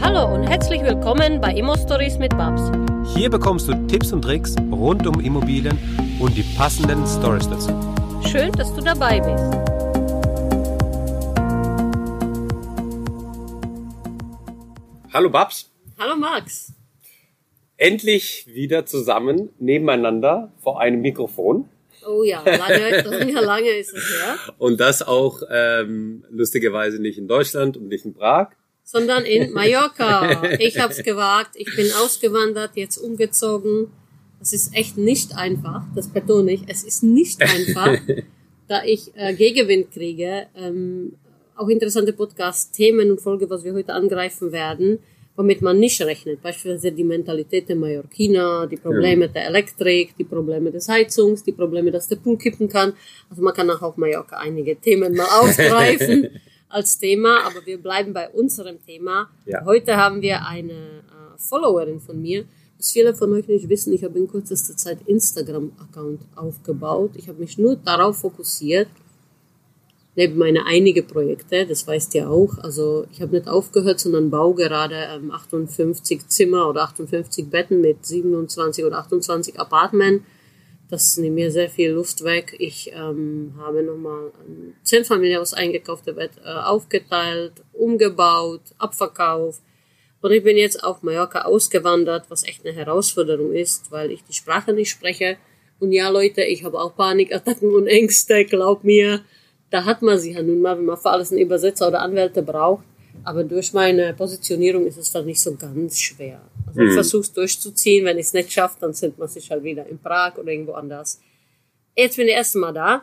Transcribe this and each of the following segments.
Hallo und herzlich willkommen bei Immo Stories mit Babs. Hier bekommst du Tipps und Tricks rund um Immobilien und die passenden Stories dazu. Schön, dass du dabei bist. Hallo Babs, Hallo Max. endlich wieder zusammen nebeneinander vor einem Mikrofon. Oh ja, lange, lange, lange ist es her. Und das auch ähm, lustigerweise nicht in Deutschland und nicht in Prag. Sondern in Mallorca. Ich hab's gewagt, ich bin ausgewandert, jetzt umgezogen. Das ist echt nicht einfach, das betone ich. Es ist nicht einfach, da ich äh, Gegenwind kriege. Ähm, auch interessante Podcast-Themen und Folge, was wir heute angreifen werden, womit man nicht rechnet. Beispielsweise die Mentalität der Mallorquiner, die Probleme der Elektrik, die Probleme des Heizungs, die Probleme, dass der Pool kippen kann. Also man kann auch auf Mallorca einige Themen mal aufgreifen als Thema, aber wir bleiben bei unserem Thema. Ja. Heute haben wir eine äh, Followerin von mir. Was viele von euch nicht wissen, ich habe in kürzester Zeit Instagram-Account aufgebaut. Ich habe mich nur darauf fokussiert, neben meine einige Projekte, das weißt ihr auch. Also ich habe nicht aufgehört, sondern baue gerade ähm, 58 Zimmer oder 58 Betten mit 27 oder 28 Apartments. Das nimmt mir sehr viel Luft weg. Ich ähm, habe nochmal ein Zehnfamilienhaus eingekauft, der wird äh, aufgeteilt, umgebaut, abverkauft. Und ich bin jetzt auf Mallorca ausgewandert, was echt eine Herausforderung ist, weil ich die Sprache nicht spreche. Und ja, Leute, ich habe auch Panikattacken und Ängste, glaub mir. Da hat man sie ja nun mal, wenn man für alles einen Übersetzer oder Anwälte braucht. Aber durch meine Positionierung ist es dann nicht so ganz schwer. Ich versuche es durchzuziehen. Wenn ich es nicht schaffe, dann sind man sich halt wieder in Prag oder irgendwo anders. Jetzt bin ich das erste Mal da.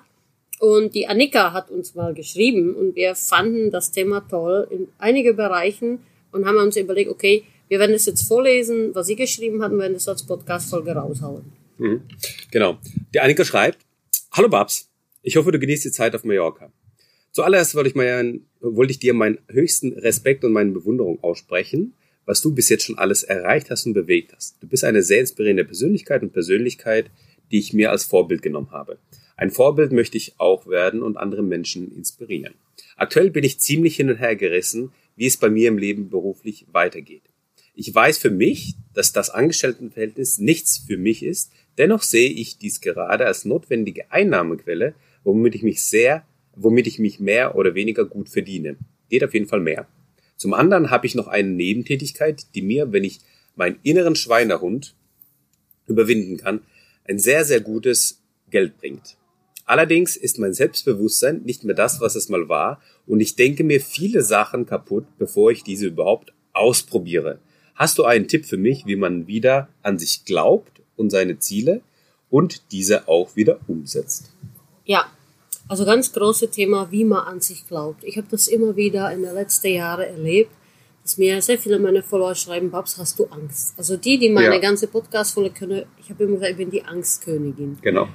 Und die Annika hat uns mal geschrieben und wir fanden das Thema toll in einige Bereichen und haben uns überlegt, okay, wir werden das jetzt vorlesen, was sie geschrieben hat und werden das als Podcast-Folge raushauen. Mhm. Genau. Die Annika schreibt, Hallo Babs, ich hoffe, du genießt die Zeit auf Mallorca. Zuallererst wollte ich, mal, wollte ich dir meinen höchsten Respekt und meine Bewunderung aussprechen, was du bis jetzt schon alles erreicht hast und bewegt hast. Du bist eine sehr inspirierende Persönlichkeit und Persönlichkeit, die ich mir als Vorbild genommen habe. Ein Vorbild möchte ich auch werden und andere Menschen inspirieren. Aktuell bin ich ziemlich hin und her gerissen, wie es bei mir im Leben beruflich weitergeht. Ich weiß für mich, dass das Angestelltenverhältnis nichts für mich ist, dennoch sehe ich dies gerade als notwendige Einnahmequelle, womit ich mich sehr, womit ich mich mehr oder weniger gut verdiene. Geht auf jeden Fall mehr. Zum anderen habe ich noch eine Nebentätigkeit, die mir, wenn ich meinen inneren Schweinehund überwinden kann, ein sehr, sehr gutes Geld bringt. Allerdings ist mein Selbstbewusstsein nicht mehr das, was es mal war, und ich denke mir viele Sachen kaputt, bevor ich diese überhaupt ausprobiere. Hast du einen Tipp für mich, wie man wieder an sich glaubt und seine Ziele und diese auch wieder umsetzt? Ja, also ganz große Thema, wie man an sich glaubt. Ich habe das immer wieder in den letzten Jahren erlebt, dass mir sehr viele meiner Follower schreiben, Babs, hast du Angst? Also die, die meine Ja. ganze Podcast-Folge können, ich habe immer gesagt, ich bin die Angstkönigin. Genau.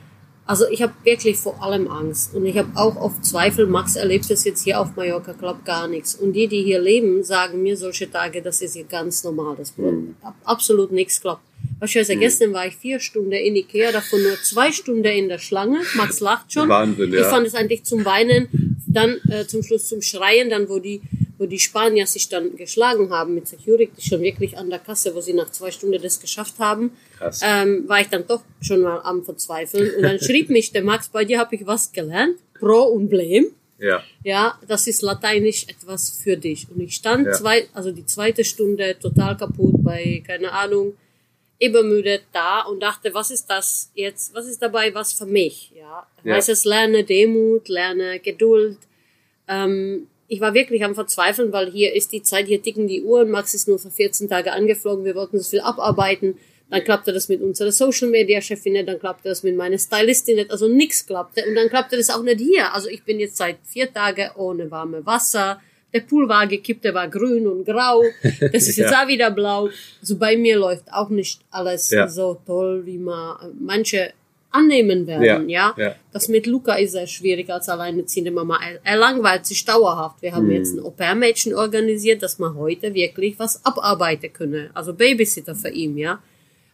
Also ich habe wirklich vor allem Angst und ich habe auch oft Zweifel. Max erlebt das jetzt hier auf Mallorca, glaubt gar nichts. Und die, die hier leben, sagen mir solche Tage, das ist hier ganz normal. Das ab, absolut nichts klappt. Beispielsweise gestern war ich vier Stunden in Ikea, davon nur zwei Stunden in der Schlange. Max lacht schon. Wahnsinn, ja. Ich fand es eigentlich zum Weinen, dann äh, zum Schluss zum Schreien, dann wo die wo die Spanier sich dann geschlagen haben mit Security, schon wirklich an der Kasse, wo sie nach zwei Stunden das geschafft haben, Krass. ähm, war ich dann doch schon mal am Verzweifeln. Und dann schrieb mich der Max, bei dir habe ich was gelernt, Pro und Blame. Ja. Ja, das ist lateinisch etwas für dich. Und ich stand Ja. zwei, also die zweite Stunde total kaputt bei, keine Ahnung, übermüdet da und dachte, was ist das jetzt, was ist dabei was für mich? Ja, Ja. heißt es lerne Demut, lerne Geduld. Ähm, ich war wirklich am Verzweifeln, weil hier ist die Zeit, hier ticken die Uhren, Max ist nur für 14 Tage angeflogen, wir wollten so viel abarbeiten. Dann klappte das mit unserer Social Media Chefin nicht, dann klappte das mit meiner Stylistin nicht, also nix klappte. Und dann klappte das auch nicht hier. Also ich bin jetzt seit vier Tagen ohne warme Wasser. Der Pool war gekippt, der war grün und grau. Das ist jetzt Ja. auch wieder blau. Also bei mir läuft auch nicht alles Ja. so toll, wie man äh, manche annehmen werden, ja. Ja. Das mit Luca ist sehr schwierig als alleinerziehende Mama. Er, er langweilt sich dauerhaft. Wir haben Mhm. jetzt ein Au-pair-Mädchen organisiert, dass man heute wirklich was abarbeiten könne. Also Babysitter für ihn, ja.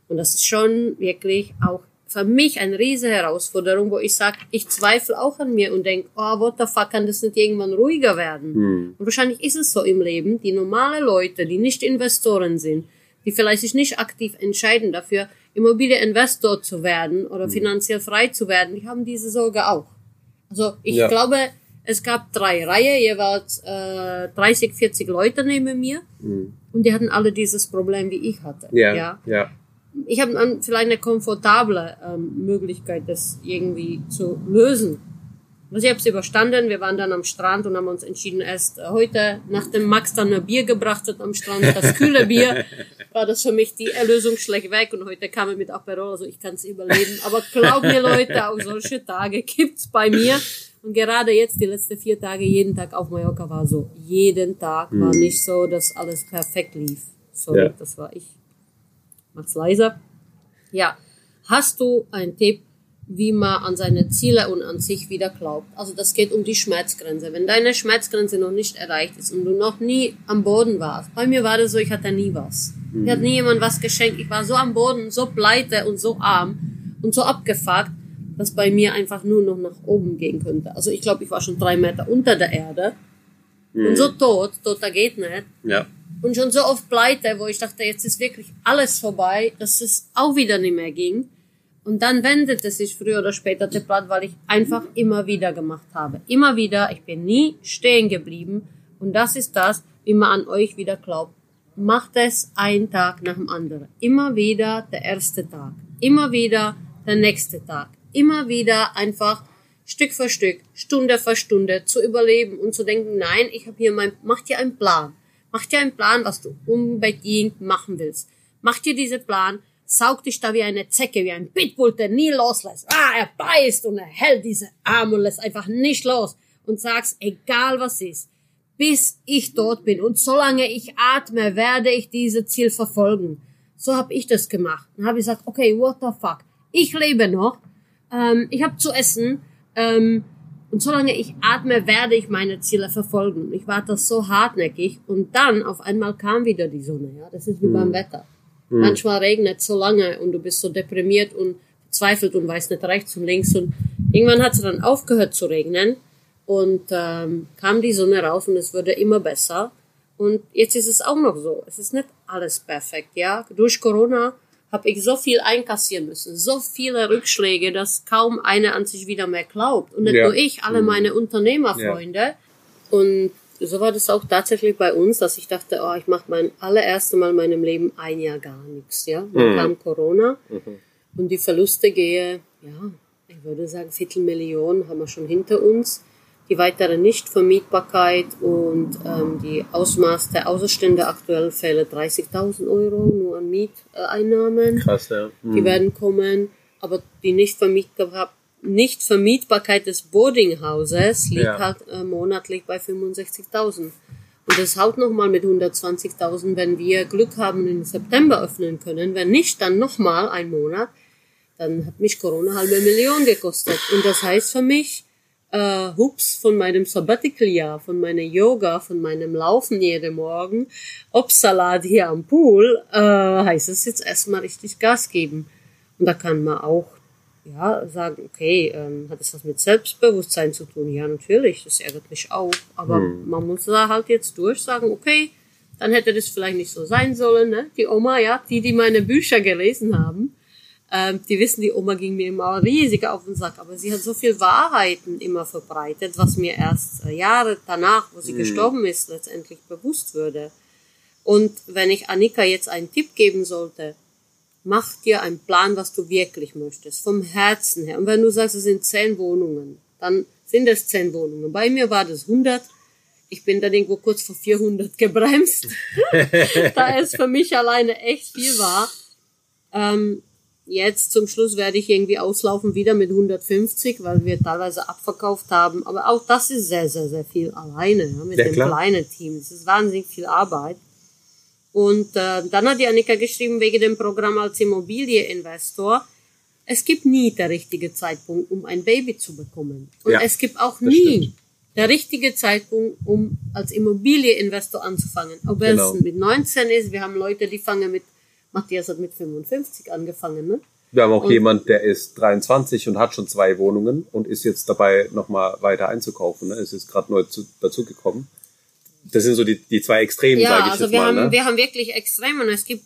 Und das ist schon wirklich auch für mich eine riesige Herausforderung, wo ich sage, ich zweifle auch an mir und denke, oh, what the fuck, kann das nicht irgendwann ruhiger werden? Hm. Und wahrscheinlich ist es so im Leben, die normale Leute, die nicht Investoren sind, die vielleicht sich nicht aktiv entscheiden dafür, Immobilieninvestor zu werden oder finanziell frei zu werden, die haben diese Sorge auch. Also ich Ja. glaube, es gab drei Reihe, jeweils äh, 30, 40 Leute neben mir und die hatten alle dieses Problem, wie ich hatte. Ja, ja ja. Ich habe dann vielleicht eine komfortable ähm, Möglichkeit, das irgendwie zu lösen. Also ich habe es überstanden. Wir waren dann am Strand und haben uns entschieden, erst äh, heute, nachdem Max dann ein Bier gebracht hat am Strand, das kühle Bier, war das für mich die Erlösung schlecht weg. Und heute kam er mit Aperol, also ich kann es überleben. Aber glaub mir Leute, auch solche Tage gibt's bei mir. Und gerade jetzt, die letzten vier Tage, jeden Tag auf Mallorca war so. Jeden Tag war nicht so, dass alles perfekt lief. Sorry, Ja. das war ich mach's leiser. Ja, hast du einen Tipp, wie man an seine Ziele und an sich wieder glaubt? Also das geht um die Schmerzgrenze. Wenn deine Schmerzgrenze noch nicht erreicht ist und du noch nie am Boden warst, bei mir war das so, ich hatte nie was. Mir hat nie jemand was geschenkt. Ich war so am Boden, so pleite und so arm und so abgefuckt, dass bei mir einfach nur noch nach oben gehen könnte. Also ich glaube, ich war schon drei Meter unter der Erde und so tot, toter geht nicht Ja. Und schon so oft pleite, wo ich dachte, jetzt ist wirklich alles vorbei, dass es auch wieder nicht mehr ging. Und dann wendet es sich früher oder später der Blatt, weil ich einfach immer wieder gemacht habe. Immer wieder, ich bin nie stehen geblieben. Und das ist das, wie man an euch wieder glaubt. Macht es einen Tag nach dem anderen. Immer wieder der erste Tag. Immer wieder der nächste Tag. Immer wieder einfach Stück für Stück, Stunde für Stunde zu überleben und zu denken, nein, ich habe hier mein, mach dir einen Plan. Mach dir einen Plan, was du unbedingt machen willst. Mach dir diesen Plan, saug dich da wie eine Zecke, wie ein Pitbull, der nie loslässt. Ah, er beißt und er hält diese Arme und lässt einfach nicht los und sagst, egal was ist, bis ich dort bin und solange ich atme, werde ich dieses Ziel verfolgen. So habe ich das gemacht. Dann habe ich gesagt, okay, what the fuck, ich lebe noch, ähm, ich habe zu essen, ähm, und solange ich atme, werde ich meine Ziele verfolgen. Ich war das so hartnäckig und dann auf einmal kam wieder die Sonne. Ja, das ist wie beim Wetter. Manchmal regnet so lange und du bist so deprimiert und verzweifelt und weißt nicht rechts und links und irgendwann hat es dann aufgehört zu regnen und ähm, kam die Sonne raus und es wurde immer besser. Und jetzt ist es auch noch so. Es ist nicht alles perfekt, ja. Durch Corona habe ich so viel einkassieren müssen, so viele Rückschläge, dass kaum einer an sich wieder mehr glaubt. Und nicht Ja. nur ich, alle meine Unternehmerfreunde. Und so war das auch tatsächlich bei uns, dass ich dachte, oh, ich mache mein allererste Mal in meinem Leben ein Jahr gar nichts. Ja, dann kam Corona und die Verluste gehe, ja, ich würde sagen, Viertelmillion haben wir schon hinter uns. Die weitere Nichtvermietbarkeit und ähm, die Ausmaß der Außerstände aktuell fehlen 30.000 Euro nur an Mieteinnahmen. Krass, ja. Die werden kommen, aber die Nichtvermietbarkeit, Nichtvermietbarkeit des Boardinghauses liegt Ja. halt äh, monatlich bei 65.000. Und das haut nochmal mit 120.000, wenn wir Glück haben und im September öffnen können. Wenn nicht, dann nochmal ein Monat. Dann hat mich Corona halbe Million gekostet. Und das heißt für mich, äh, hups, von meinem Sabbatical-Jahr, von meiner Yoga, von meinem Laufen jeden Morgen, Obstsalat hier am Pool, äh, heißt es jetzt erstmal richtig Gas geben. Und da kann man auch ja, sagen, okay, ähm, hat es was mit Selbstbewusstsein zu tun? Ja, natürlich, das ärgert mich auch. Aber man muss da halt jetzt durch sagen, okay, dann hätte das vielleicht nicht so sein sollen. Ne? Die Oma, ja, die, die meine Bücher gelesen haben, ähm, die wissen, die Oma ging mir immer riesig auf den Sack, aber sie hat so viel Wahrheiten immer verbreitet, was mir erst äh, Jahre danach, wo sie gestorben ist, letztendlich bewusst würde. Und wenn ich Annika jetzt einen Tipp geben sollte, mach dir einen Plan, was du wirklich möchtest, vom Herzen her. Und wenn du sagst, es sind zehn Wohnungen, dann sind es zehn Wohnungen. Bei mir war das 100. Ich bin dann irgendwo kurz vor 400 gebremst, da es für mich alleine echt viel war. Ähm, jetzt zum Schluss werde ich irgendwie auslaufen wieder mit 150, weil wir teilweise abverkauft haben. Aber auch das ist sehr, sehr, sehr viel alleine ja, mit Ja, dem klar. kleinen Team. Es ist wahnsinnig viel Arbeit. Und äh, dann hat die Annika geschrieben, wegen dem Programm als Immobilieninvestor, es gibt nie der richtige Zeitpunkt, um ein Baby zu bekommen. Und Ja, es gibt auch nie stimmt. der richtige Zeitpunkt, um als Immobilieninvestor anzufangen. Ob Genau. es mit 19 ist, wir haben Leute, die fangen mit, Matthias hat mit 55 angefangen, ne? Wir haben auch und, jemand, der ist 23 und hat schon zwei Wohnungen und ist jetzt dabei, nochmal weiter einzukaufen. Ne? Es ist gerade neu zu, dazugekommen. Das sind so die, die zwei Extremen, ja, sage ich also jetzt wir mal. Haben, ne? Wir haben wirklich Extreme und es gibt,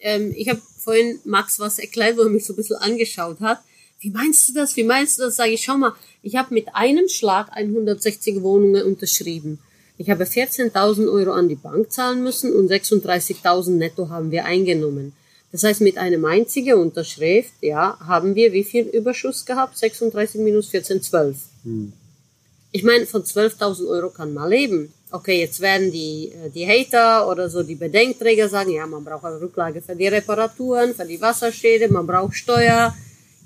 ähm, ich habe vorhin Max was erklärt, wo er mich so ein bisschen angeschaut hat. Wie meinst du das? Wie meinst du das? Sage ich, schau mal, ich habe mit einem Schlag 160 Wohnungen unterschrieben. Ich habe 14.000 Euro an die Bank zahlen müssen und 36.000 netto haben wir eingenommen. Das heißt, mit einem einzigen Unterschrift, ja, haben wir wie viel Überschuss gehabt? 36 minus 14, 12. Hm. Ich meine, von 12.000 Euro kann man leben. Okay, jetzt werden die, äh, die Hater oder so die Bedenkträger sagen, ja, man braucht eine Rücklage für die Reparaturen, für die Wasserschäde, man braucht Steuer.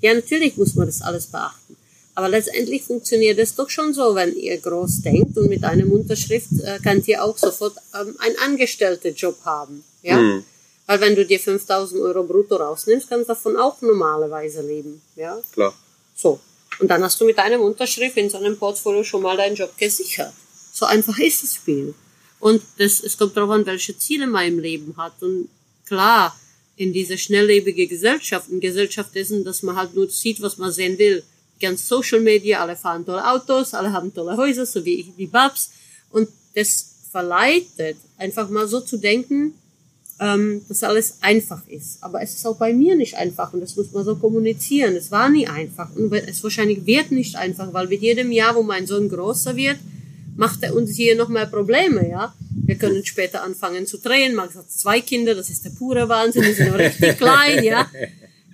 Ja, natürlich muss man das alles beachten. Aber letztendlich funktioniert es doch schon so, wenn ihr groß denkt und mit einem Unterschrift äh, könnt ihr auch sofort ähm, einen Angestellten-Job haben. Ja? Mhm. Weil wenn du dir 5000 Euro brutto rausnimmst, kannst du davon auch normalerweise leben. Ja? Klar. So. Und dann hast du mit einem Unterschrift in so einem Portfolio schon mal deinen Job gesichert. So einfach ist das Spiel. Und das, es kommt darauf an, welche Ziele man im Leben hat. Und klar, in dieser schnelllebige Gesellschaft, in Gesellschaft dessen, dass man halt nur sieht, was man sehen will, ganz Social Media, alle fahren tolle Autos, alle haben tolle Häuser, so wie ich, wie Babs. Und das verleitet, einfach mal so zu denken, ähm, dass alles einfach ist. Aber es ist auch bei mir nicht einfach und das muss man so kommunizieren. Es war nie einfach und es wahrscheinlich wird nicht einfach, weil mit jedem Jahr, wo mein Sohn größer wird, macht er uns hier noch mehr Probleme, ja. Wir können später anfangen zu drehen. Max hat zwei Kinder, das ist der pure Wahnsinn, die sind noch richtig klein, ja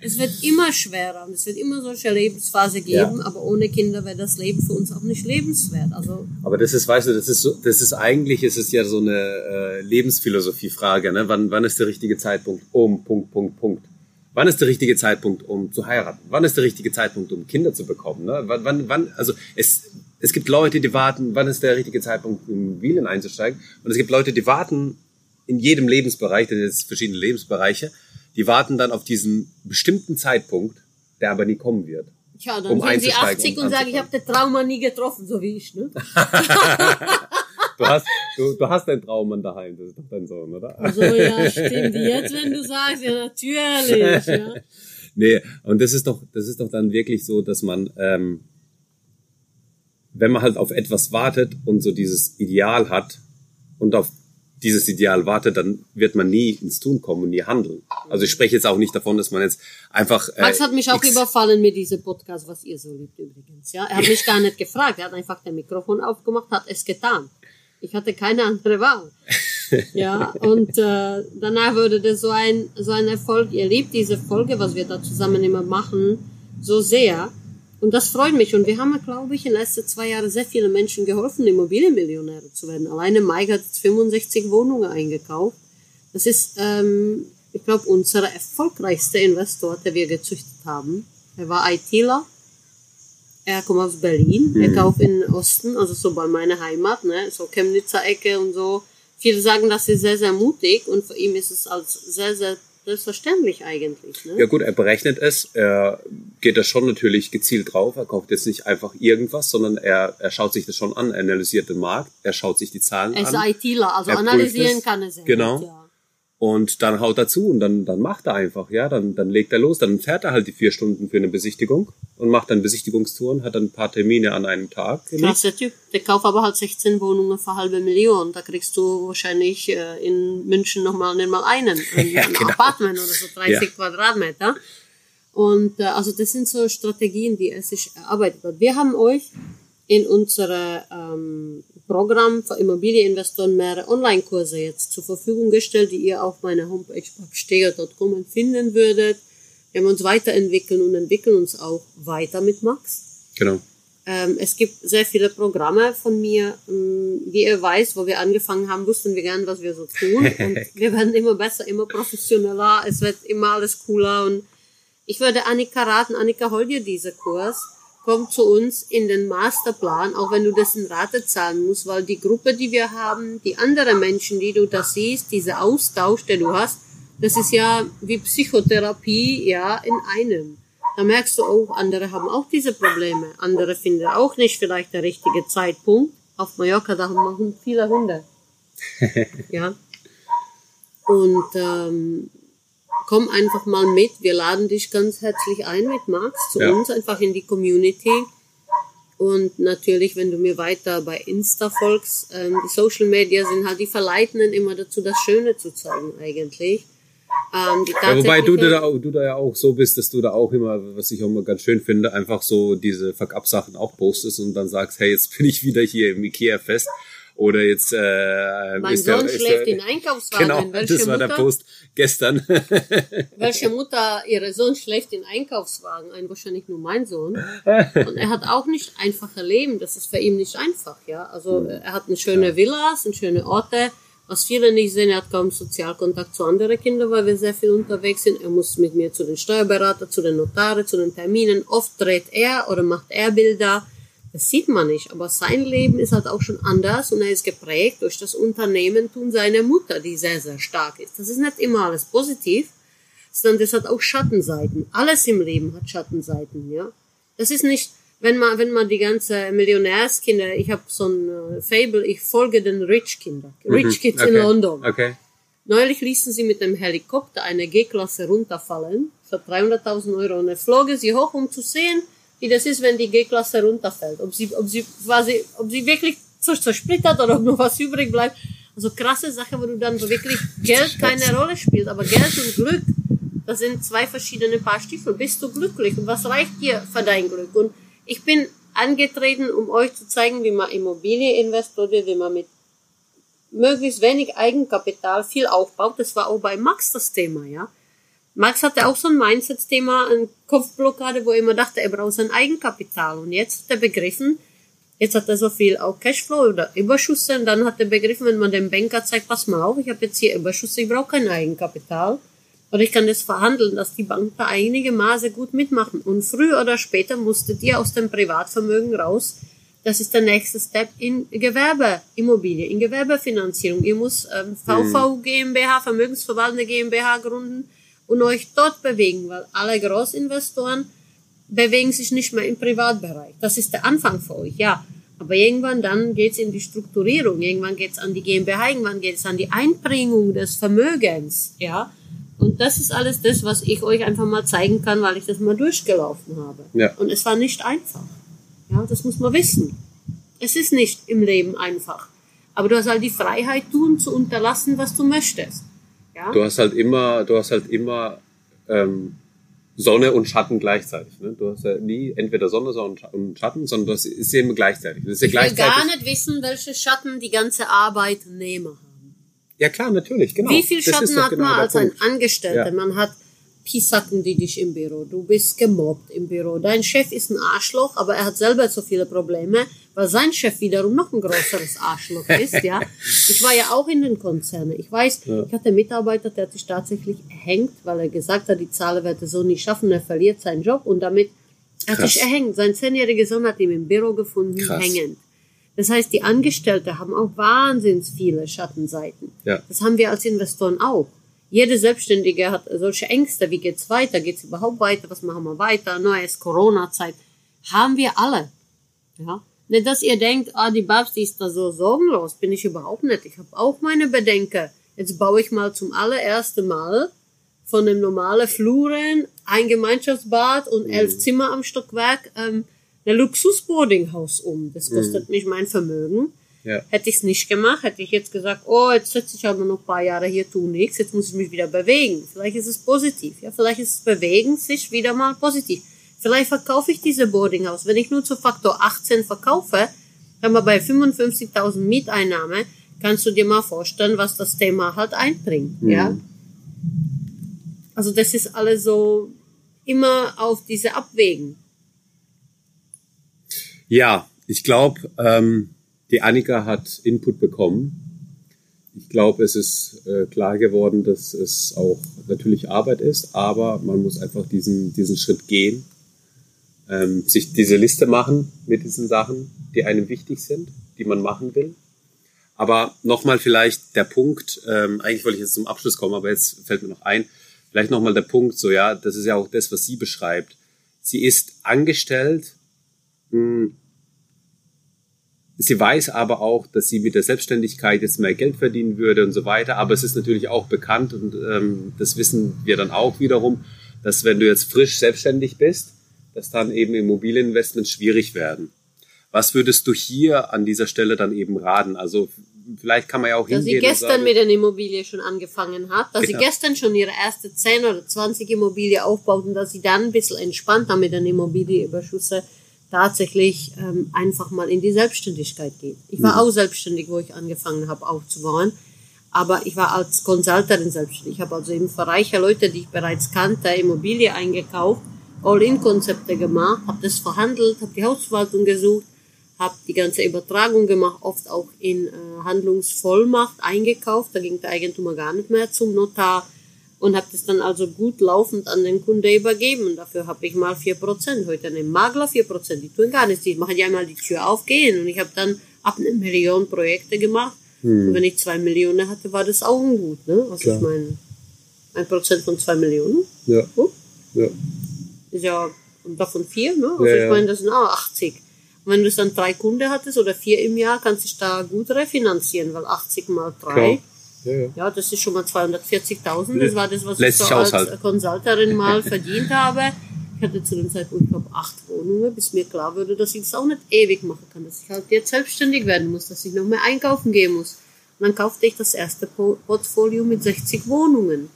es wird immer schwerer und es wird immer solche Lebensphase geben, ja. aber ohne Kinder wäre das Leben für uns auch nicht lebenswert. Also aber das ist, weißt du, das ist so, das ist eigentlich, ist es ja so eine äh, Lebensphilosophie-Frage, ne? Wann, wann ist der richtige Zeitpunkt, um Punkt, Punkt, Punkt. Wann ist der richtige Zeitpunkt, um zu heiraten? Wann ist der richtige Zeitpunkt, um Kinder zu bekommen? Ne? Wann, wann, wann, also es, es gibt Leute, die warten, wann ist der richtige Zeitpunkt, um in Immobilien einzusteigen? Und es gibt Leute, die warten in jedem Lebensbereich, denn es verschiedene Lebensbereiche, die warten dann auf diesen bestimmten Zeitpunkt, der aber nie kommen wird. Tja, dann um sind sie 80 und sagen, ich habe den Trauma nie getroffen, so wie ich, ne? du, hast, du, du hast deinen Traummann daheim, das ist doch dein Sohn, oder? Also ja, stimmt. Jetzt, wenn du sagst, ja natürlich. Ja. Nee, und das ist doch, das ist doch dann wirklich so, dass man, ähm, wenn man halt auf etwas wartet und so dieses Ideal hat und auf dieses Ideal wartet, dann wird man nie ins Tun kommen und nie handeln. Also ich spreche jetzt auch nicht davon, dass man jetzt einfach. Äh, Max hat mich auch überfallen mit diesem Podcast, was ihr so liebt übrigens. Ja, er hat mich gar nicht gefragt. Er hat einfach das Mikrofon aufgemacht, hat es getan. Ich hatte keine andere Wahl. ja, und äh, danach wurde das so ein so ein Erfolg. Ihr liebt diese Folge, was wir da zusammen immer machen, so sehr. Und das freut mich. Und wir haben, glaube ich, in den letzten zwei Jahren sehr viele Menschen geholfen, Immobilienmillionäre zu werden. Alleine Mike hat jetzt 65 Wohnungen eingekauft. Das ist, ähm, ich glaube, unser erfolgreichster Investor, der wir gezüchtet haben. Er war ITler. Er kommt aus Berlin. Mhm. Er kauft in den Osten, also so bei meiner Heimat, ne, so Chemnitzer Ecke und so. Viele sagen, das ist sehr, sehr mutig und für ihn ist es als sehr, sehr Selbstverständlich eigentlich. Ne? Ja gut, er berechnet es, er geht da schon natürlich gezielt drauf, er kauft jetzt nicht einfach irgendwas, sondern er, er schaut sich das schon an, er analysiert den Markt, er schaut sich die Zahlen er an. Er ist ITler, also analysieren kann er sehr Genau. Gut, ja. Und dann haut er zu und dann, dann macht er einfach, ja, dann, dann legt er los, dann fährt er halt die vier Stunden für eine Besichtigung und macht dann Besichtigungstouren, hat dann ein paar Termine an einem Tag. Klasse Typ. Der kauft aber halt 16 Wohnungen für halbe Million. Da kriegst du wahrscheinlich äh, in München nochmal nicht mal einen, ein, ja, ein genau. Apartment oder so 30 ja. Quadratmeter. Und äh, also das sind so Strategien, die er sich erarbeitet hat. Wir haben euch in unserer ähm, Programm für Immobilieninvestoren mehrere Online-Kurse jetzt zur Verfügung gestellt, die ihr auf meiner Homepage babsteger.com finden würdet. Wir haben uns weiterentwickeln und entwickeln uns auch weiter mit Max. Genau. Ähm, es gibt sehr viele Programme von mir. Ähm, wie ihr weiß, wo wir angefangen haben, wussten wir gern, was wir so tun. Und wir werden immer besser, immer professioneller. Es wird immer alles cooler. Und ich würde Annika raten, Annika, hol dir diesen Kurs komm zu uns in den Masterplan, auch wenn du das in Rate zahlen musst, weil die Gruppe, die wir haben, die anderen Menschen, die du da siehst, dieser Austausch, den du hast, das ist ja wie Psychotherapie, ja, in einem. Da merkst du auch, andere haben auch diese Probleme. Andere finden auch nicht vielleicht der richtige Zeitpunkt. Auf Mallorca, da machen viele Hunde. ja. Und ähm, komm einfach mal mit. Wir laden dich ganz herzlich ein mit Max zu Ja. uns, einfach in die Community. Und natürlich, wenn du mir weiter bei Insta folgst, ähm, die Social Media sind halt, die verleiten dann immer dazu, das Schöne zu zeigen eigentlich. Ähm, die Ja, wobei du tatsächliche- da, auch- du da ja auch so bist, dass du da auch immer, was ich auch immer ganz schön finde, einfach so diese Fuck-Up-Sachen auch postest und dann sagst, hey, jetzt bin ich wieder hier im Ikea-Fest. Oder jetzt äh, Mein ist der, Sohn ist schläft der, in Einkaufswagen. Genau, welche, das war der Mutter, Post gestern. welche Mutter, ihre Sohn schläft in Einkaufswagen ein? Wahrscheinlich nur mein Sohn. Und er hat auch nicht einfache Leben. Das ist für ihn nicht einfach, ja. Also äh, er hat eine schöne Villas, eine schöne Orte. Was viele nicht sehen, er hat kaum Sozialkontakt zu anderen Kindern, weil wir sehr viel unterwegs sind. Er muss mit mir zu den Steuerberater, zu den Notare, zu den Terminen. Oft dreht er oder macht er Bilder. Das sieht man nicht, aber sein Leben ist halt auch schon anders und er ist geprägt durch das Unternehmertum seiner Mutter, die sehr, sehr stark ist. Das ist nicht immer alles positiv, sondern das hat auch Schattenseiten. Alles im Leben hat Schattenseiten, ja. Das ist nicht, wenn man, wenn man die ganze Millionärskinder, ich habe so ein äh, Fable, ich folge den Rich Kinder, Rich Kids in Mhm. Okay. London. Okay. Neulich ließen sie mit dem Helikopter eine G-Klasse runterfallen für 300.000 Euro und er flogen sie hoch, um zu sehen, wie das ist, wenn die G-Klasse runterfällt. Ob sie, ob sie quasi, ob sie wirklich so zersplittert oder ob noch was übrig bleibt. Also krasse Sache, wo du dann wirklich Geld keine Rolle spielt, aber Geld und Glück, das sind zwei verschiedene Paar Stiefel. Bist du glücklich und was reicht dir für dein Glück? Und ich bin angetreten, um euch zu zeigen, wie man Immobilie investiert, wie man mit möglichst wenig Eigenkapital viel aufbaut. Das war auch bei Max das Thema, ja. Max hatte auch so ein Mindset-Thema, eine Kopfblockade, wo er immer dachte, er braucht sein Eigenkapital. Und jetzt hat er begriffen, jetzt hat er so viel auch Cashflow oder Überschüsse und dann hat er begriffen, wenn man dem Banker zeigt, pass mal auf, ich habe jetzt hier Überschüsse, ich brauche kein Eigenkapital. Oder ich kann das verhandeln, dass die Bank da einige Maße gut mitmachen. Und früher oder später musstet ihr aus dem Privatvermögen raus. Das ist der nächste Step in Gewerbeimmobilie, in Gewerbefinanzierung. Ihr müsst ähm, VV GmbH, Vermögensverwaltende GmbH gründen und euch dort bewegen, weil alle Großinvestoren bewegen sich nicht mehr im Privatbereich. Das ist der Anfang für euch, ja. Aber irgendwann dann geht's in die Strukturierung, irgendwann geht's an die GmbH, irgendwann geht's an die Einbringung des Vermögens, ja. Und das ist alles das, was ich euch einfach mal zeigen kann, weil ich das mal durchgelaufen habe. Ja. Und es war nicht einfach. Ja, das muss man wissen. Es ist nicht im Leben einfach. Aber du hast halt die Freiheit, tun zu unterlassen, was du möchtest. Ja? Du hast halt immer, du hast halt immer ähm, Sonne und Schatten gleichzeitig. Ne? Du hast ja nie entweder Sonne Sonne und Schatten, sondern du hast, ist ja immer gleichzeitig. Das ist ja ich will gleichzeitig. gar nicht wissen, welche Schatten die ganze Arbeitnehmer haben. Ja klar, natürlich, genau. Wie viel Das Schatten hat genau man als ein. Angestellter? Ja. Man hat Pisacken, die dich im Büro. Du bist gemobbt im Büro. Dein Chef ist ein Arschloch, aber er hat selber so viele Probleme, weil sein Chef wiederum noch ein größeres Arschloch ist, ja. Ich war ja auch in den Konzernen. Ich weiß, Ja. ich hatte einen Mitarbeiter, der hat sich tatsächlich erhängt, weil er gesagt hat, die Zahlen wird er so nicht schaffen, er verliert seinen Job und damit hat Krass. sich erhängt. Sein zehnjähriger Sohn hat ihn im Büro gefunden, Krass. hängend. Das heißt, die Angestellte haben auch wahnsinns viele Schattenseiten. Ja. Das haben wir als Investoren auch. Jede Selbstständige hat solche Ängste. Wie geht's weiter? Geht's überhaupt weiter? Was machen wir weiter? Neues Corona-Zeit. Haben wir alle. Ja. Nicht, dass ihr denkt, ah, die Babs, die ist da so sorgenlos. Bin ich überhaupt nicht. Ich habe auch meine Bedenken. Jetzt baue ich mal zum allerersten Mal von einem normalen Fluren ein Gemeinschaftsbad und elf Zimmer am Stockwerk ähm, ein Luxus-Boardinghaus um. Das kostet mich mein Vermögen. Ja. Hätte ich es nicht gemacht, hätte ich jetzt gesagt, oh, jetzt sitze ich aber noch ein paar Jahre hier, tu nichts, jetzt muss ich mich wieder bewegen. Vielleicht ist es positiv, ja, vielleicht ist es Bewegen sich wieder mal positiv. Vielleicht verkaufe ich diese Boardinghaus. Wenn ich nur zu Faktor 18 verkaufe, dann mal bei 55.000 Mieteinnahme, kannst du dir mal vorstellen, was das Thema halt einbringt, ja. Also das ist alles so immer auf diese Abwägen. Ja, ich glaube, ähm, die Annika hat Input bekommen. Ich glaube, es ist äh, klar geworden, dass es auch natürlich Arbeit ist, aber man muss einfach diesen, diesen Schritt gehen, ähm, sich diese Liste machen mit diesen Sachen, die einem wichtig sind, die man machen will. Aber nochmal vielleicht der Punkt, ähm, eigentlich wollte ich jetzt zum Abschluss kommen, aber jetzt fällt mir noch ein, vielleicht nochmal der Punkt, so ja, das ist ja auch das, was sie beschreibt. Sie ist angestellt, mh, Sie weiß aber auch, dass sie mit der Selbstständigkeit jetzt mehr Geld verdienen würde und so weiter. Aber es ist natürlich auch bekannt und ähm, das wissen wir dann auch wiederum, dass wenn du jetzt frisch selbstständig bist, dass dann eben Immobilieninvestments schwierig werden. Was würdest du hier an dieser Stelle dann eben raten? Also vielleicht kann man ja auch dass hingehen. sie gestern sagen, mit der Immobilie schon angefangen hat, dass Ja. sie gestern schon ihre erste 10 oder 20 Immobilie aufbaut und dass sie dann ein bisschen entspannter mit den Immobilienüberschüsse tatsächlich ähm, einfach mal in die Selbstständigkeit geht. Ich war auch selbstständig, wo ich angefangen habe aufzubauen, aber ich war als Consulterin selbstständig. Ich habe also eben für reiche Leute, die ich bereits kannte, Immobilie eingekauft, All-in-Konzepte gemacht, habe das verhandelt, habe die Hausverwaltung gesucht, habe die ganze Übertragung gemacht, oft auch in äh, Handlungsvollmacht eingekauft. Da ging der Eigentümer gar nicht mehr zum Notar und habe das dann also gut laufend an den Kunde übergeben. Und dafür habe ich mal 4%. Heute nehmen Makler 4%. Die tun gar nichts. Die machen ja einmal die Tür aufgehen. Und ich habe dann ab eine Million Projekte gemacht. Und wenn ich zwei Millionen hatte, war das auch gut. Ne? Also Klar. ich meine, ein Prozent von zwei Millionen Ja, Oh. ja. Ist ja davon vier, ne? Also Ja, ich meine, das sind auch 80. Und wenn du dann drei Kunden hattest oder vier im Jahr, kannst du dich da gut refinanzieren, weil 80 mal drei. Ja, ja. ja, das ist schon mal 240.000. Das war das, was Lässt ich so als aushalten. Consulterin mal verdient habe. Ich hatte zu dem Zeitpunkt, ich glaube, acht Wohnungen, bis mir klar wurde, dass ich das auch nicht ewig machen kann, dass ich halt jetzt selbstständig werden muss, dass ich noch mehr einkaufen gehen muss. Und dann kaufte ich das erste Po- Portfolio mit 60 Wohnungen.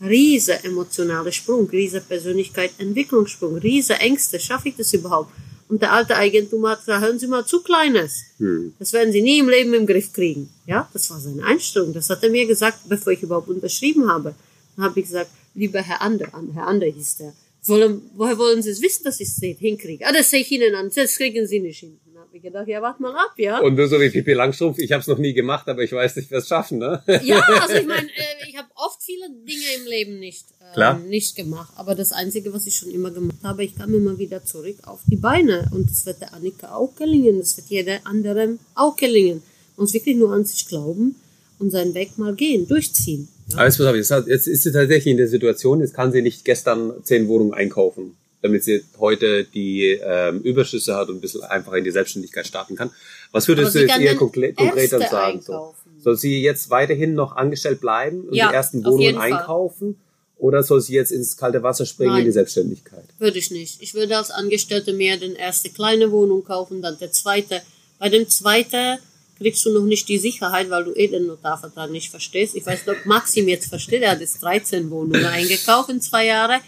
Riese emotionale Sprung, riese Persönlichkeit, Entwicklungssprung, riese Ängste. Schaffe ich das überhaupt? Und der alte Eigentum hat gesagt, hören Sie mal, zu kleines. Hm. Das werden Sie nie im Leben im Griff kriegen. Ja, das war seine Einstellung. Das hat er mir gesagt, bevor ich überhaupt unterschrieben habe. Dann habe ich gesagt, lieber Herr Ander, an- Herr Ander hieß der, wollen, woher wollen Sie es wissen, dass ich es nicht hinkriege? Ah, das sehe ich Ihnen an, das kriegen Sie nicht hin. Habe ich gedacht, ja, warte mal ab, ja. Und nur so wie Pippi Langstrumpf, ich habe es noch nie gemacht, aber ich weiß nicht, wer es schaffen, ne? Ja, also ich meine, äh, ich habe oft viele Dinge im Leben nicht, äh, Klar. nicht gemacht. Aber das Einzige, was ich schon immer gemacht habe, ich kam immer wieder zurück auf die Beine. Und das wird der Annika auch gelingen. Das wird jeder anderem auch gelingen. Man muss wirklich nur an sich glauben und seinen Weg mal gehen, durchziehen. Ja. Aber jetzt, pass auf, jetzt ist sie tatsächlich in der Situation, jetzt kann sie nicht gestern zehn Wohnungen einkaufen, damit sie heute die ähm, Überschüsse hat und ein bisschen einfacher in die Selbstständigkeit starten kann. Was würdest du jetzt eher konkret, dann sagen? So? Soll sie jetzt weiterhin noch angestellt bleiben und Ja, die ersten Wohnungen Fall. einkaufen? Oder soll sie jetzt ins kalte Wasser springen Nein. in die Selbstständigkeit? Würde ich nicht. Ich würde als Angestellte mehr den erste kleine Wohnung kaufen, dann der zweite. Bei dem zweiten kriegst du noch nicht die Sicherheit, weil du eh den Notarvertrag nicht verstehst. Ich weiß nicht, ob Maxim jetzt versteht. Er hat jetzt 13 Wohnungen eingekauft in zwei Jahren.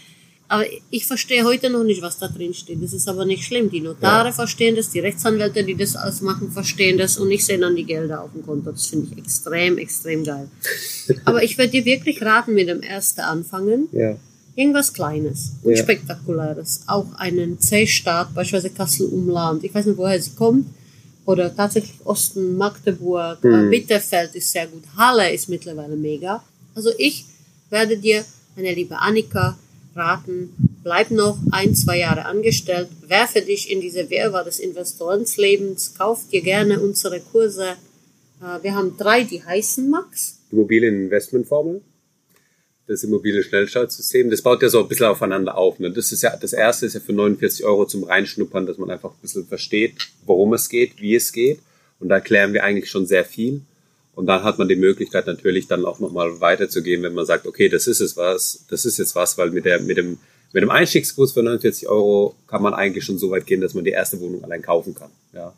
Aber ich verstehe heute noch nicht, was da drin steht. Das ist aber nicht schlimm. Die Notare verstehen das, die Rechtsanwälte, die das alles machen, verstehen das und ich sehe dann die Gelder auf dem Konto. Das finde ich extrem, extrem geil. Aber ich würde dir wirklich raten, mit dem ersten anfangen. Ja. Irgendwas Kleines, Ja. Unspektakuläres. Auch einen C-Staat, beispielsweise Kassel-Umland. Ich weiß nicht, woher sie kommt. Oder tatsächlich Osten, Magdeburg, äh, Bitterfeld ist sehr gut. Halle ist mittlerweile mega. Also ich werde dir, meine liebe Annika, raten, bleib noch ein, zwei Jahre angestellt, werfe dich in diese Wirrwarr des Investorenslebens, kauf dir gerne unsere Kurse. Äh, Wir haben drei, die heißen Max. Immobilieninvestmentformel, das Immobilien-Schnellstartsystem, das baut ja so ein bisschen aufeinander auf. Ne? Das ist ja, das erste ist ja für 49 Euro zum Reinschnuppern, dass man einfach ein bisschen versteht, worum es geht, wie es geht. Und da erklären wir eigentlich schon sehr viel. Und dann hat man die Möglichkeit natürlich dann auch nochmal weiterzugehen, wenn man sagt, okay, das ist es was, das ist jetzt was, weil mit der, mit dem, mit dem Einstiegskurs für 49 Euro kann man eigentlich schon so weit gehen, dass man die erste Wohnung allein kaufen kann. Ja.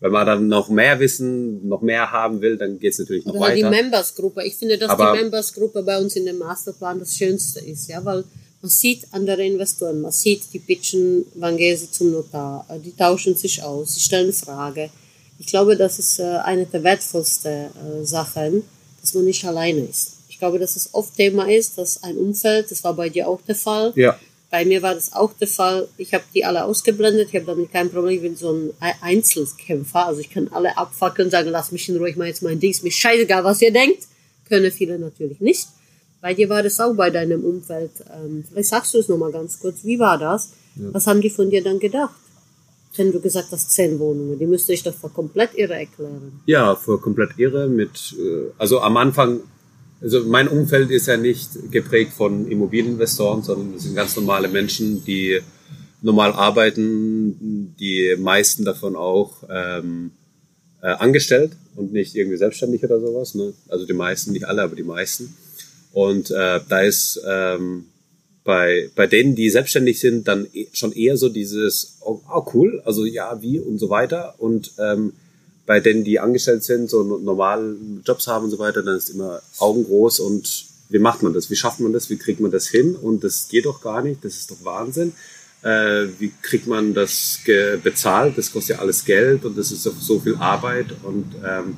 Wenn man dann noch mehr wissen, noch mehr haben will, dann geht es natürlich noch Oder halt die weiter. Members-Gruppe. Ich finde, dass Aber- die Members-Gruppe bei uns in dem Masterplan das Schönste ist, ja, weil man sieht andere Investoren, man sieht, die pitchen, wann gehen sie zum Notar, die tauschen sich aus, sie stellen Frage. Ich glaube, das ist äh, eine der wertvollsten äh, Sachen, dass man nicht alleine ist. Ich glaube, dass es oft Thema ist, dass ein Umfeld, das war bei dir auch der Fall, Ja. bei mir war das auch der Fall. Ich habe die alle ausgeblendet. Ich habe damit kein Problem. Ich bin so ein Ei- Einzelkämpfer. Also ich kann alle abfackeln, sagen, lass mich in Ruhe, ich mache jetzt mein Ding. Ist mir scheißegal, was ihr denkt. Können viele natürlich nicht. Bei dir war das auch bei deinem Umfeld. Ähm, vielleicht sagst du es nochmal ganz kurz. Wie war das? Was haben die von dir dann gedacht? Wenn du gesagt hast, zehn Wohnungen, die müsste ich doch für komplett irre erklären. Ja, für komplett irre mit, äh, also am Anfang, also mein Umfeld ist ja nicht geprägt von Immobilieninvestoren, sondern es sind ganz normale Menschen, die normal arbeiten, die meisten davon auch ähm, äh, angestellt und nicht irgendwie selbstständig oder sowas. Ne? Also die meisten, nicht alle, aber die meisten. Und äh, da ist ähm, bei, bei denen, die selbstständig sind, dann e schon eher so dieses, oh, oh, cool, also ja, wie und so weiter. Und ähm, bei denen, die angestellt sind, so normal Jobs haben und so weiter, dann ist immer Augen groß und wie macht man das? Wie schafft man das? Wie kriegt man das hin? Und das geht doch gar nicht, das ist doch Wahnsinn. Äh, wie kriegt man das bezahlt? Das kostet ja alles Geld und das ist doch so viel Arbeit und ähm,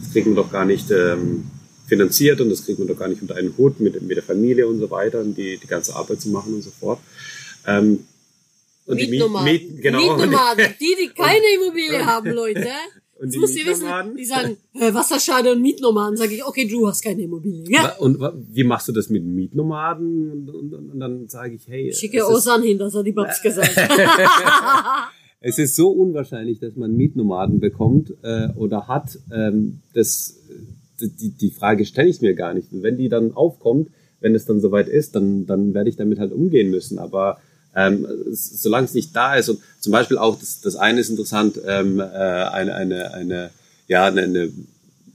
das kriegt man doch gar nicht ähm, finanziert und das kriegt man doch gar nicht unter einen Hut mit, mit der Familie und so weiter und die, die ganze Arbeit zu machen und so fort. Ähm, und Mietnomaden. Die Miet, genau. Mietnomaden, die, die keine Immobilie haben, Leute. Und die musst ihr wissen, die sagen, äh, Wasserschade und Mietnomaden. Sage ich, okay, du hast keine Immobilie. Ja? Und wie machst du das mit Mietnomaden? Und, und, und dann sage ich, hey. Schicke Osan hin, das hat die Babs gesagt. es ist so unwahrscheinlich, dass man Mietnomaden bekommt äh, oder hat. Ähm, das, die, die Frage stelle ich mir gar nicht. Und wenn die dann aufkommt, wenn es dann soweit ist, dann, dann werde ich damit halt umgehen müssen. Aber ähm, solange es nicht da ist und zum Beispiel auch das, das eine ist interessant, ähm, äh, eine, eine, eine, ja, eine, eine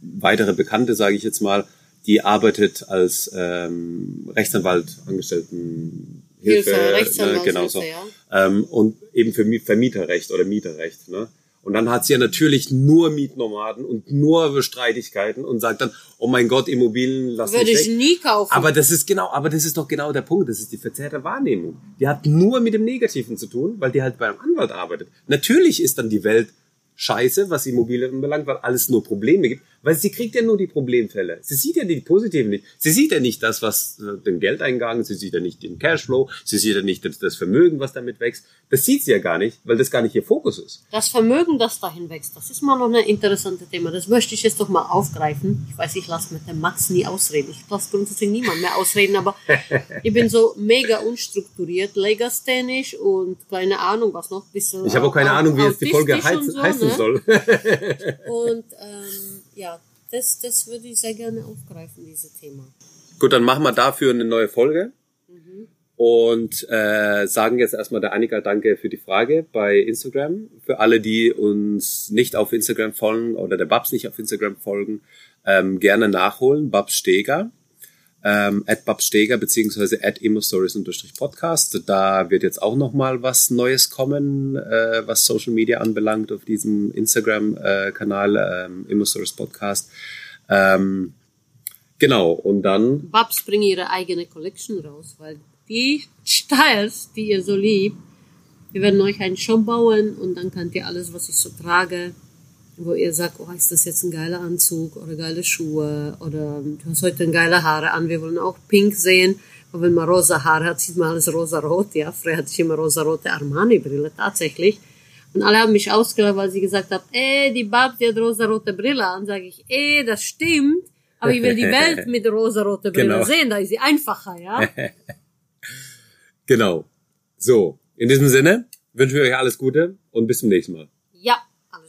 weitere Bekannte, sage ich jetzt mal, die arbeitet als ähm, Rechtsanwalt, Angestellten Hilfe, Hilfe Rechtsanwalt, ne, genau so. Ja. Ähm, und eben für Vermieterrecht oder Mieterrecht. Ne? Und dann hat sie ja natürlich nur Mietnomaden und nur Streitigkeiten und sagt dann, oh mein Gott, Immobilien lassen Würde ich weg. nie kaufen. Aber das ist genau, aber das ist doch genau der Punkt. Das ist die verzerrte Wahrnehmung. Die hat nur mit dem Negativen zu tun, weil die halt beim Anwalt arbeitet. Natürlich ist dann die Welt scheiße, was Immobilien anbelangt, weil alles nur Probleme gibt. Weil sie kriegt ja nur die Problemfälle. Sie sieht ja die positiven nicht. Sie sieht ja nicht das, was äh, den Geldeingang, sie sieht ja nicht den Cashflow, sie sieht ja nicht das, Vermögen, was damit wächst. Das sieht sie ja gar nicht, weil das gar nicht ihr Fokus ist. Das Vermögen, das dahin wächst, das ist mal noch ein interessantes Thema. Das möchte ich jetzt doch mal aufgreifen. Ich weiß, ich lasse mit dem Max nie ausreden. Ich lasse grundsätzlich niemand mehr ausreden, aber ich bin so mega unstrukturiert, legasthenisch und keine Ahnung, was noch. Bisschen ich habe auch keine Ahnung, wie jetzt die Folge heiß, so, heißen ne? soll. und ähm, ja, das, das würde ich sehr gerne aufgreifen, dieses Thema. Gut, dann machen wir dafür eine neue Folge. Mhm. Und äh, sagen jetzt erstmal der Annika Danke für die Frage bei Instagram. Für alle, die uns nicht auf Instagram folgen oder der Babs nicht auf Instagram folgen, ähm, gerne nachholen. Babs Steger ähm, at Babsteger beziehungsweise at immostories-podcast. Da wird jetzt auch nochmal was Neues kommen, äh, was Social Media anbelangt auf diesem Instagram-Kanal äh, ähm, Immostories Podcast. Ähm, genau, und dann... Babs bringen ihre eigene Collection raus, weil die Styles, die ihr so liebt, wir werden euch einen Shop bauen und dann könnt ihr alles, was ich so trage, wo ihr sagt, oh, ist das jetzt ein geiler Anzug oder geile Schuhe oder du hast heute geile Haare an, wir wollen auch pink sehen. Und wenn man rosa Haare hat, sieht man alles rosa-rot. Ja, früher hatte ich immer rosa-rote Armani-Brille, tatsächlich. Und alle haben mich ausgelacht, weil sie gesagt haben, ey, die Bab, die hat rosa-rote Brille an. Sage ich, ey, das stimmt, aber ich will die Welt mit rosa-rote Brille genau. sehen, da ist sie einfacher, ja. genau. So, in diesem Sinne wünschen wir euch alles Gute und bis zum nächsten Mal. Ja.